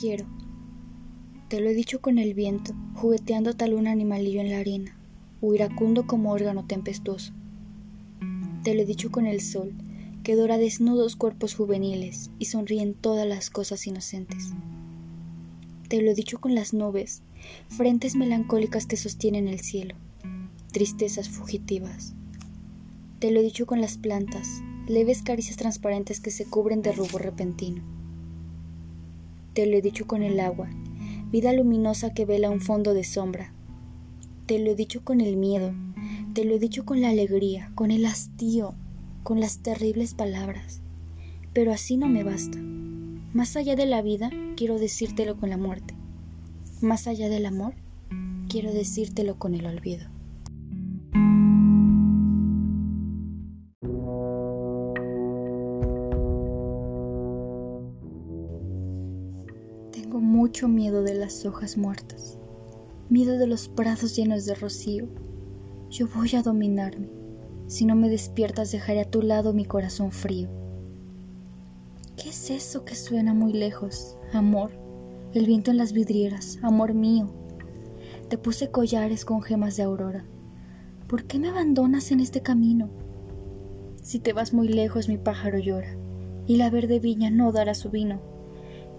quiero. Te lo he dicho con el viento, jugueteando tal un animalillo en la harina, o iracundo como órgano tempestuoso. Te lo he dicho con el sol, que dora desnudos cuerpos juveniles y sonríen todas las cosas inocentes. Te lo he dicho con las nubes, frentes melancólicas que sostienen el cielo, tristezas fugitivas. Te lo he dicho con las plantas, leves caricias transparentes que se cubren de rubor repentino. Te lo he dicho con el agua, vida luminosa que vela un fondo de sombra. Te lo he dicho con el miedo, te lo he dicho con la alegría, con el hastío, con las terribles palabras. Pero así no me basta. Más allá de la vida, quiero decírtelo con la muerte. Más allá del amor, quiero decírtelo con el olvido. Las hojas muertas, miedo de los brazos llenos de rocío. Yo voy a dominarme. Si no me despiertas, dejaré a tu lado mi corazón frío. ¿Qué es eso que suena muy lejos? Amor, el viento en las vidrieras, amor mío. Te puse collares con gemas de aurora. ¿Por qué me abandonas en este camino? Si te vas muy lejos, mi pájaro llora, y la verde viña no dará su vino.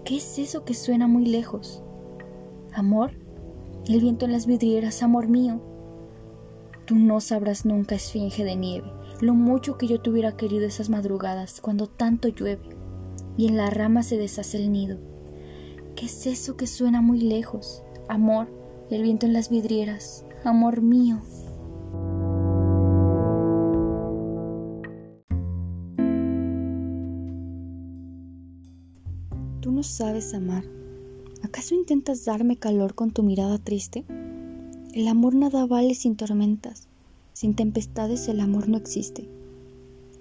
¿Qué es eso que suena muy lejos? Amor, el viento en las vidrieras, amor mío. Tú no sabrás nunca, esfinge de nieve, lo mucho que yo te hubiera querido esas madrugadas cuando tanto llueve y en la rama se deshace el nido. ¿Qué es eso que suena muy lejos? Amor, el viento en las vidrieras, amor mío. Tú no sabes amar. ¿Acaso intentas darme calor con tu mirada triste? El amor nada vale sin tormentas. Sin tempestades el amor no existe.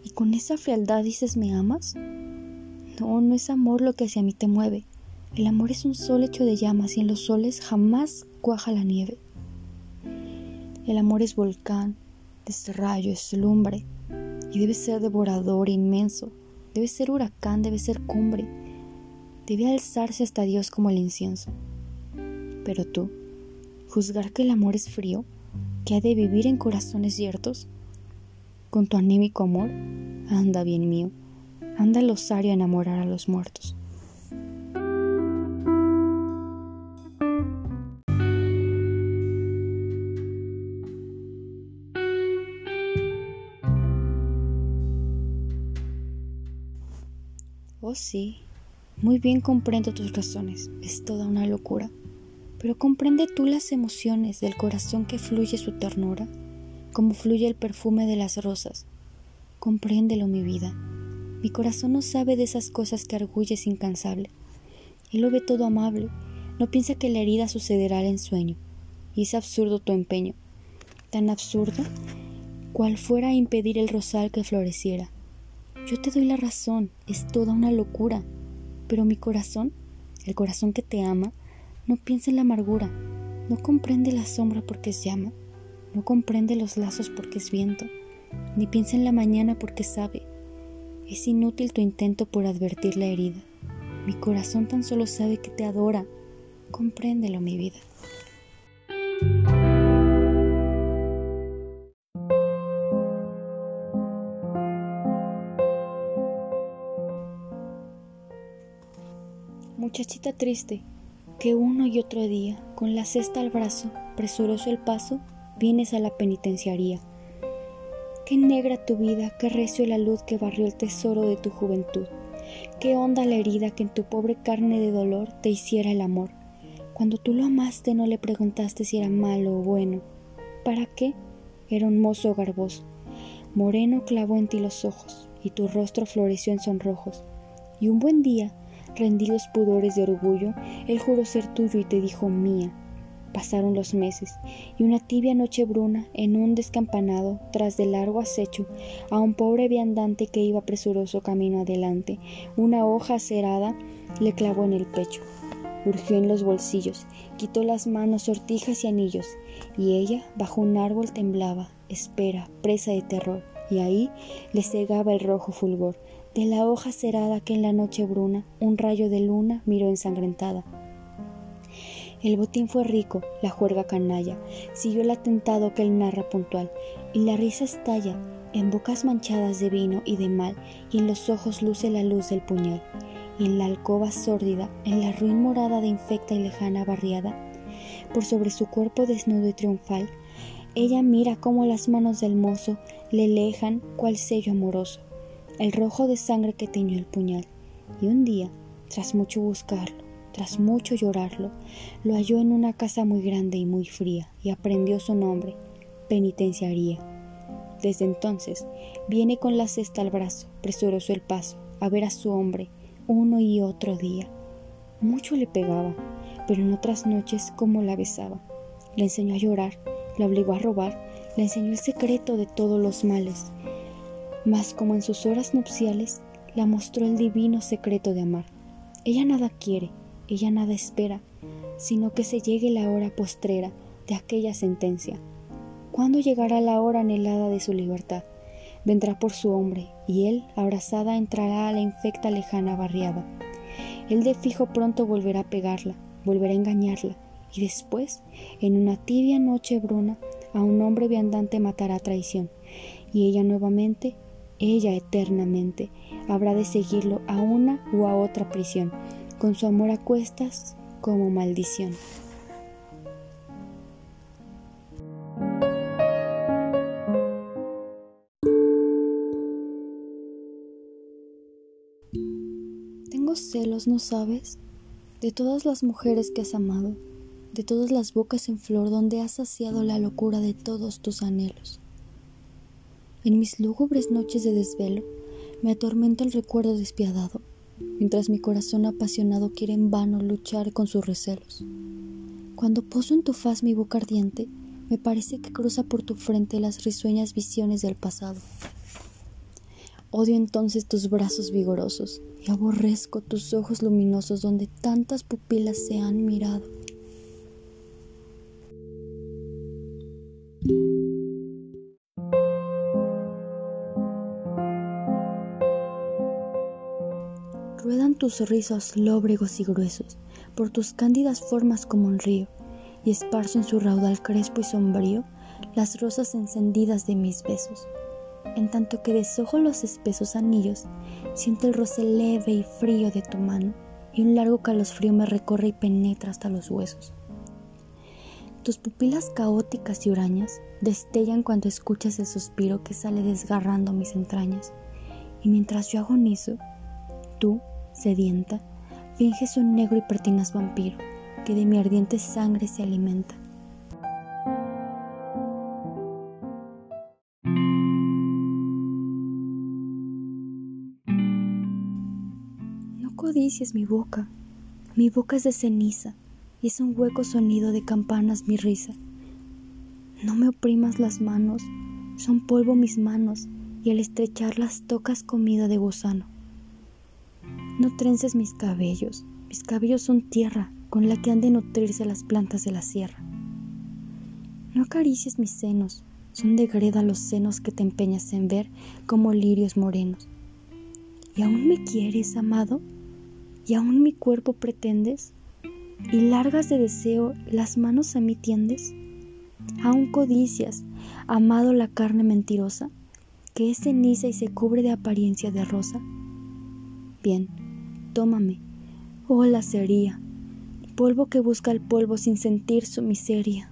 ¿Y con esa frialdad dices me amas? No, no es amor lo que hacia mí te mueve. El amor es un sol hecho de llamas y en los soles jamás cuaja la nieve. El amor es volcán, es rayo, es lumbre y debe ser devorador, inmenso. Debe ser huracán, debe ser cumbre. Debe alzarse hasta Dios como el incienso. Pero tú, juzgar que el amor es frío, que ha de vivir en corazones ciertos, con tu anémico amor, anda bien mío, anda al osario a enamorar a los muertos. Oh sí, muy bien comprendo tus razones, es toda una locura, pero comprende tú las emociones del corazón que fluye su ternura, como fluye el perfume de las rosas. Compréndelo, mi vida. Mi corazón no sabe de esas cosas que arguyes incansable. Él lo ve todo amable, no piensa que la herida sucederá al ensueño, y es absurdo tu empeño, tan absurdo cual fuera impedir el rosal que floreciera. Yo te doy la razón, es toda una locura, pero mi corazón, el corazón que te ama, no piensa en la amargura, no comprende la sombra porque es llama, no comprende los lazos porque es viento, ni piensa en la mañana porque sabe. Es inútil tu intento por advertir la herida. Mi corazón tan solo sabe que te adora. Compréndelo, mi vida. Muchachita triste, que uno y otro día, con la cesta al brazo, presuroso el paso, vienes a la penitenciaría. Qué negra tu vida, qué recio la luz que barrió el tesoro de tu juventud. Qué honda la herida que en tu pobre carne de dolor te hiciera el amor. Cuando tú lo amaste no le preguntaste si era malo o bueno. ¿Para qué? Era un mozo garboso. Moreno clavó en ti los ojos, y tu rostro floreció en sonrojos. Y un buen día, rendidos pudores de orgullo, él juró ser tuyo y te dijo mía. Pasaron los meses, y una tibia noche bruna, en un descampanado, tras de largo acecho, a un pobre viandante que iba presuroso camino adelante, una hoja acerada le clavó en el pecho. Urgió en los bolsillos, quitó las manos, sortijas y anillos, y ella, bajo un árbol, temblaba, espera, presa de terror, y ahí le cegaba el rojo fulgor de la hoja cerada que en la noche bruna un rayo de luna miró ensangrentada. El botín fue rico, la juerga canalla, siguió el atentado que él narra puntual, y la risa estalla en bocas manchadas de vino y de mal, y en los ojos luce la luz del puñal, y en la alcoba sórdida, en la ruin morada de infecta y lejana barriada, por sobre su cuerpo desnudo y triunfal, ella mira cómo las manos del mozo le lejan cual sello amoroso el rojo de sangre que teñió el puñal, y un día, tras mucho buscarlo, tras mucho llorarlo, lo halló en una casa muy grande y muy fría, y aprendió su nombre, penitenciaría. Desde entonces viene con la cesta al brazo, presuroso el paso, a ver a su hombre, uno y otro día. Mucho le pegaba, pero en otras noches como la besaba. Le enseñó a llorar, le obligó a robar, le enseñó el secreto de todos los males, mas como en sus horas nupciales la mostró el divino secreto de amar. Ella nada quiere, ella nada espera, sino que se llegue la hora postrera de aquella sentencia. ¿Cuándo llegará la hora anhelada de su libertad? Vendrá por su hombre, y él, abrazada, entrará a la infecta lejana barriada. Él de fijo pronto volverá a pegarla, volverá a engañarla, y después, en una tibia noche bruna, a un hombre viandante matará traición, y ella nuevamente ella eternamente habrá de seguirlo a una u a otra prisión, con su amor a cuestas como maldición. Tengo celos, ¿no sabes? De todas las mujeres que has amado, de todas las bocas en flor donde has saciado la locura de todos tus anhelos. En mis lúgubres noches de desvelo me atormenta el recuerdo despiadado, mientras mi corazón apasionado quiere en vano luchar con sus recelos. Cuando poso en tu faz mi boca ardiente, me parece que cruza por tu frente las risueñas visiones del pasado. Odio entonces tus brazos vigorosos y aborrezco tus ojos luminosos donde tantas pupilas se han mirado. Ruedan tus rizos lóbregos y gruesos por tus cándidas formas como un río, y esparzo en su raudal crespo y sombrío las rosas encendidas de mis besos. En tanto que deshojo los espesos anillos, siento el roce leve y frío de tu mano, y un largo calosfrío me recorre y penetra hasta los huesos. Tus pupilas caóticas y hurañas destellan cuando escuchas el suspiro que sale desgarrando mis entrañas, y mientras yo agonizo, tú, sedienta, finges un negro y pertinaz vampiro que de mi ardiente sangre se alimenta. No codicies mi boca, mi boca es de ceniza y es un hueco sonido de campanas mi risa. No me oprimas las manos, son polvo mis manos y al estrecharlas tocas comida de gusano. No trences mis cabellos, mis cabellos son tierra con la que han de nutrirse las plantas de la sierra. No acaricies mis senos, son de greda los senos que te empeñas en ver como lirios morenos. ¿Y aún me quieres, amado? ¿Y aún mi cuerpo pretendes? ¿Y largas de deseo las manos a mí tiendes? ¿Aún codicias, amado, la carne mentirosa, que es ceniza y se cubre de apariencia de rosa? Bien, tómame. Oh, la sería, polvo que busca el polvo sin sentir su miseria.